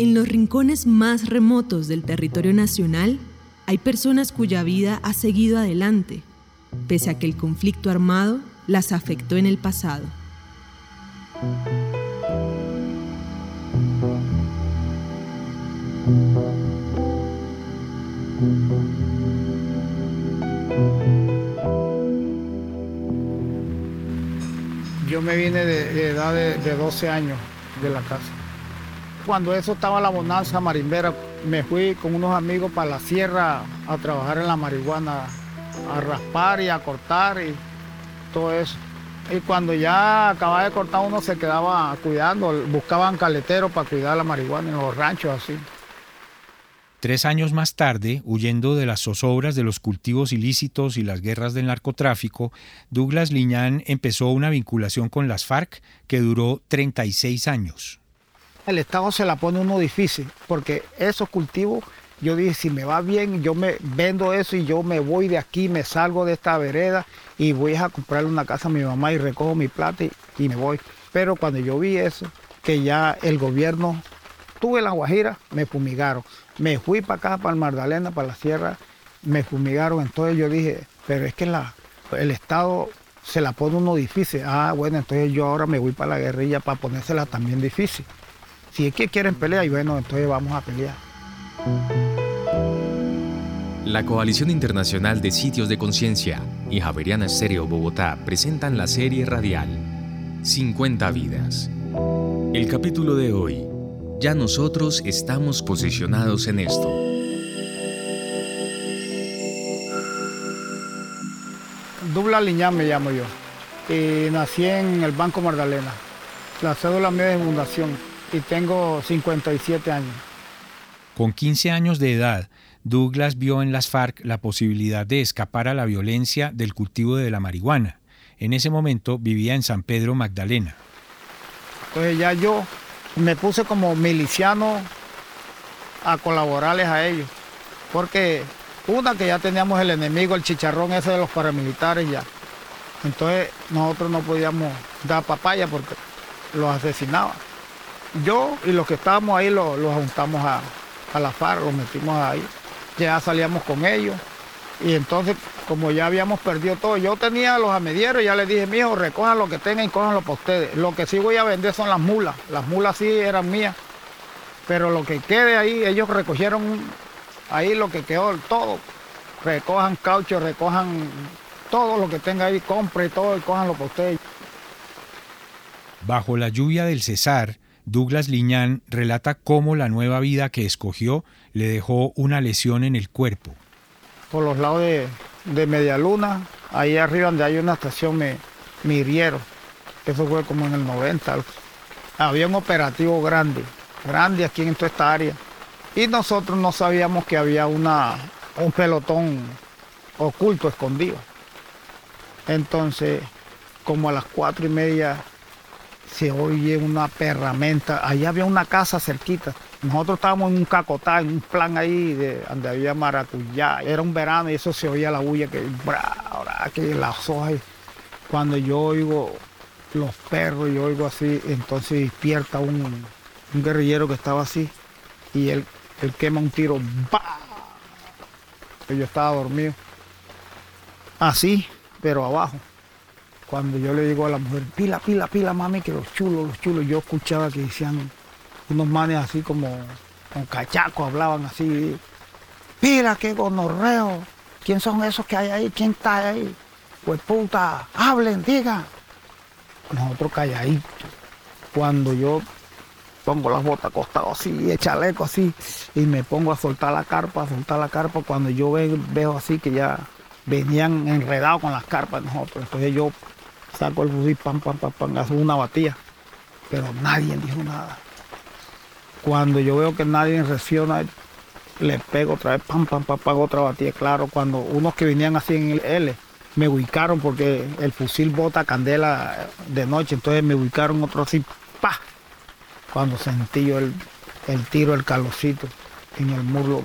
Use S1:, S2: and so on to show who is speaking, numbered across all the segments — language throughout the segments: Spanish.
S1: En los rincones más remotos del territorio nacional hay personas cuya vida ha seguido adelante, pese a que el conflicto armado las afectó en el pasado.
S2: Yo me vine de, edad de, de 12 años de la casa. Cuando eso estaba la bonanza marimbera, me fui con unos amigos para la sierra a trabajar en la marihuana, a raspar y a cortar y todo eso. Y cuando ya acababa de cortar uno se quedaba cuidando, buscaban caleteros para cuidar la marihuana en los ranchos así.
S3: Tres años más tarde, huyendo de las zozobras de los cultivos ilícitos y las guerras del narcotráfico, Douglas Liñán empezó una vinculación con las FARC que duró 36 años.
S2: El Estado se la pone uno difícil, porque esos cultivos, yo dije, si me va bien, yo me vendo eso y yo me voy de aquí, me salgo de esta vereda y voy a comprarle una casa a mi mamá y recojo mi plata y, me voy. Pero cuando yo vi eso, que ya el gobierno Estuve en La Guajira, me fumigaron. Me fui para acá, para el Magdalena, para la sierra, me fumigaron. Entonces yo dije, pero es que el Estado se la pone uno difícil. Ah, bueno, entonces yo ahora me voy para la guerrilla para ponérsela también difícil. Si es que quieren pelear, y bueno, entonces vamos a pelear.
S4: La Coalición Internacional de Sitios de Conciencia y Javeriana Estéreo Bogotá presentan la serie radial 50 vidas. El capítulo de hoy, ya nosotros estamos posicionados en esto.
S2: Dubla Liñán me llamo yo. Y nací en el Banco Magdalena. La cédula mía de fundación y tengo 57 años.
S3: Con 15 años de edad, Douglas vio en las FARC la posibilidad de escapar a la violencia del cultivo de la marihuana. En ese momento vivía en San Pedro Magdalena.
S2: Entonces ya yo me puse como miliciano a colaborarles a ellos. Porque una que ya teníamos el enemigo, el chicharrón ese de los paramilitares ya. Entonces nosotros no podíamos dar papaya porque los asesinaban. Yo y los que estábamos ahí los, juntamos a, a la FARC, los metimos ahí. Ya salíamos con ellos. Y entonces, como ya habíamos perdido todo, yo tenía los amedieros, ya les dije, mijo, recojan lo que tengan y cójanlo para ustedes. Lo que sí voy a vender son las mulas. Las mulas sí eran mías. Pero lo que quede ahí, ellos recogieron ahí lo que quedó, todo. Recojan caucho, recojan todo lo que tenga ahí, compre todo y cójanlo para ustedes.
S3: Bajo la lluvia del Cesar, Douglas Liñán relata cómo la nueva vida que escogió le dejó una lesión en el cuerpo
S2: por los lados de, de Media Luna, ahí arriba donde hay una estación me, me hirieron. Eso fue como en el 90. Había un operativo grande, grande aquí en toda esta área. Y nosotros no sabíamos que había una, un pelotón oculto, escondido. Entonces, como a las cuatro y media se oye una perramenta. Allá había una casa cerquita. Nosotros estábamos en un cacotá, en un plan ahí de, donde había maracuyá. Era un verano y eso se oía la bulla que, bra, que las hojas. Cuando yo oigo los perros, yo oigo así, entonces despierta un, guerrillero que estaba así y él, él quema un tiro. ¡Bah! Yo estaba dormido. Así, pero abajo. Cuando yo le digo a la mujer, pila, pila, pila, mami, que los chulos, los chulos, yo escuchaba que decían unos manes así como con cachacos, hablaban así. Mira qué gonorreo. ¿Quién son esos que hay ahí? ¿Quién está ahí? Pues puta, hablen, digan. Nosotros calladitos. Cuando yo pongo las botas acostadas así, el chaleco así, y me pongo a soltar la carpa, a soltar la carpa, cuando yo veo, veo así que ya venían enredados con las carpas nosotros. Entonces yo saco el fusil, pam, pam, pam, pam, hago una batida. Pero nadie dijo nada. Cuando yo veo que nadie reacciona, le pego otra vez, pam, pam, pam, pam, otra batida. Claro, cuando unos que venían así en el L, me ubicaron porque el fusil bota candela de noche, entonces me ubicaron otro así, pa. Cuando sentí yo el, tiro, el calocito en el muro,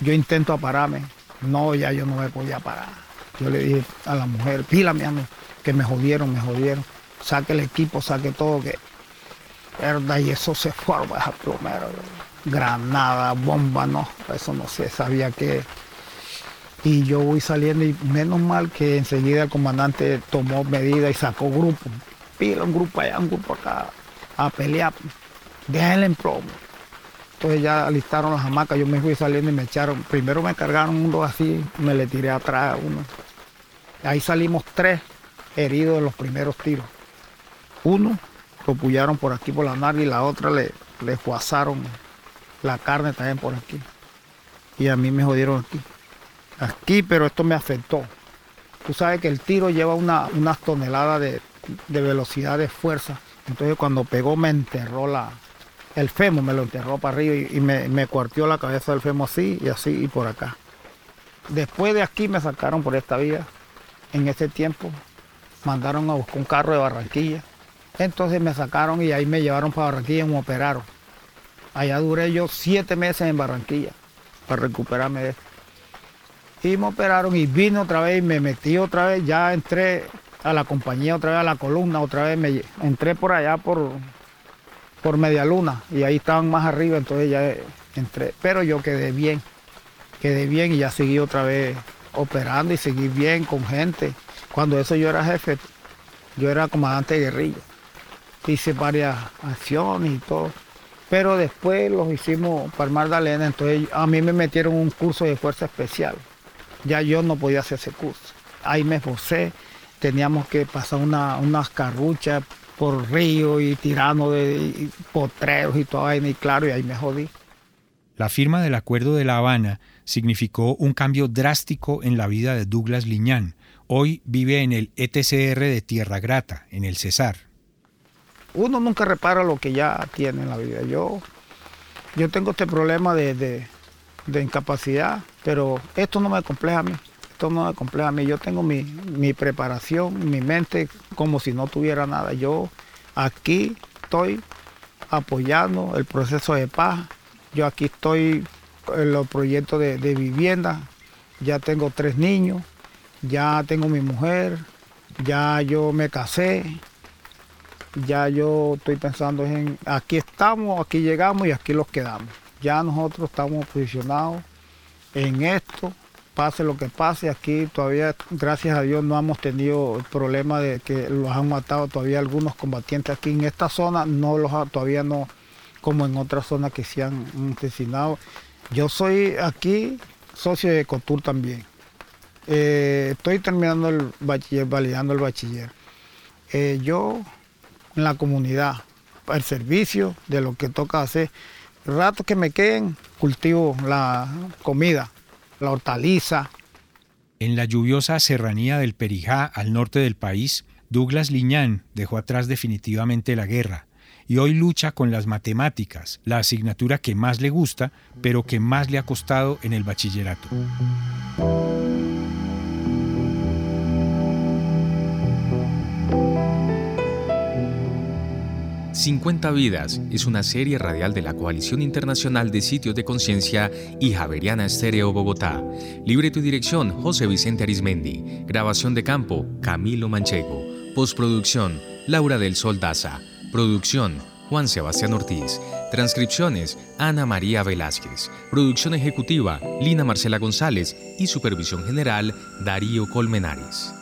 S2: yo intento apararme. No, ya yo no me podía parar. Yo le dije a la mujer, pila mi que me jodieron, me jodieron. Saque el equipo, saque todo, que verdad, y eso se fue a plomero. granada, bomba, no, eso no se sabía qué. Y yo voy saliendo y menos mal que enseguida el comandante tomó medidas y sacó grupo. Pila un grupo allá, un grupo acá, a pelear. Déjenle en plomo. Entonces ya alistaron las hamacas, yo me fui saliendo y me echaron. Primero me cargaron uno así, me le tiré atrás a uno. Ahí salimos tres heridos en los primeros tiros. Uno lo pullaron por aquí por la nariz y la otra le, le la carne también por aquí. Y a mí me jodieron aquí. Aquí, pero esto me afectó. Tú sabes que el tiro lleva una, unas toneladas de, velocidad de fuerza. Entonces cuando pegó me enterró la, el femo, me lo enterró para arriba y, me, me cuartió la cabeza del femo así y así y por acá. Después de aquí me sacaron por esta vía. En ese tiempo mandaron a buscar un carro de Barranquilla. Entonces me sacaron y ahí me llevaron para Barranquilla y me operaron. Allá duré yo siete meses en Barranquilla para recuperarme de esto. Y me operaron y vine otra vez y me metí otra vez, ya entré a la compañía otra vez, a la columna, otra vez me entré por allá por, por media luna y ahí estaban más arriba, entonces ya entré. Pero yo quedé bien, quedé bien y ya seguí otra vez operando y seguí bien con gente. Cuando eso yo era jefe, yo era comandante de guerrilla. Hice varias acciones y todo. Pero después los hicimos para Magdalena, entonces a mí me metieron un curso de fuerza especial. Ya yo no podía hacer ese curso. Ahí me esforcé, teníamos que pasar unas carruchas por río y tirando de potreros y todo ahí, y claro, y ahí me jodí.
S3: La firma del Acuerdo de La Habana significó un cambio drástico en la vida de Douglas Liñán. Hoy vive en el ETCR de Tierra Grata, en el Cesar
S2: uno nunca repara lo que ya tiene en la vida. Yo, yo tengo este problema de, incapacidad, pero esto no me compleja a mí. Esto no me compleja a mí. Yo tengo mi, mi preparación, mi mente como si no tuviera nada. Yo aquí estoy apoyando el proceso de paz. Yo aquí estoy en los proyectos de, vivienda. Ya tengo tres niños, ya tengo mi mujer, ya yo me casé, ya yo estoy pensando en aquí estamos, aquí llegamos y aquí los quedamos. Ya nosotros estamos posicionados en esto, pase lo que pase, aquí todavía, gracias a Dios, no hemos tenido el problema de que los han matado todavía algunos combatientes aquí en esta zona, no los todavía no, como en otras zonas que se han asesinado. Yo soy aquí socio de Cotur también. Eh, estoy terminando el bachiller, validando el bachiller. Eh, yo en la comunidad, el servicio de lo que toca hacer. Rato que me queden, cultivo la comida, la hortaliza.
S3: En la lluviosa serranía del Perijá, al norte del país, Douglas Liñán dejó atrás definitivamente la guerra y hoy lucha con las matemáticas, la asignatura que más le gusta, pero que más le ha costado en el bachillerato.
S4: 50 Vidas es una serie radial de la Coalición Internacional de Sitios de Conciencia y Javeriana Estéreo Bogotá. Libreto y dirección José Vicente Arismendi. Grabación de campo Camilo Manchego. Postproducción Laura del Sol Daza. Producción Juan Sebastián Ortiz. Transcripciones Ana María Velázquez. Producción ejecutiva Lina Marcela González y supervisión general Darío Colmenares.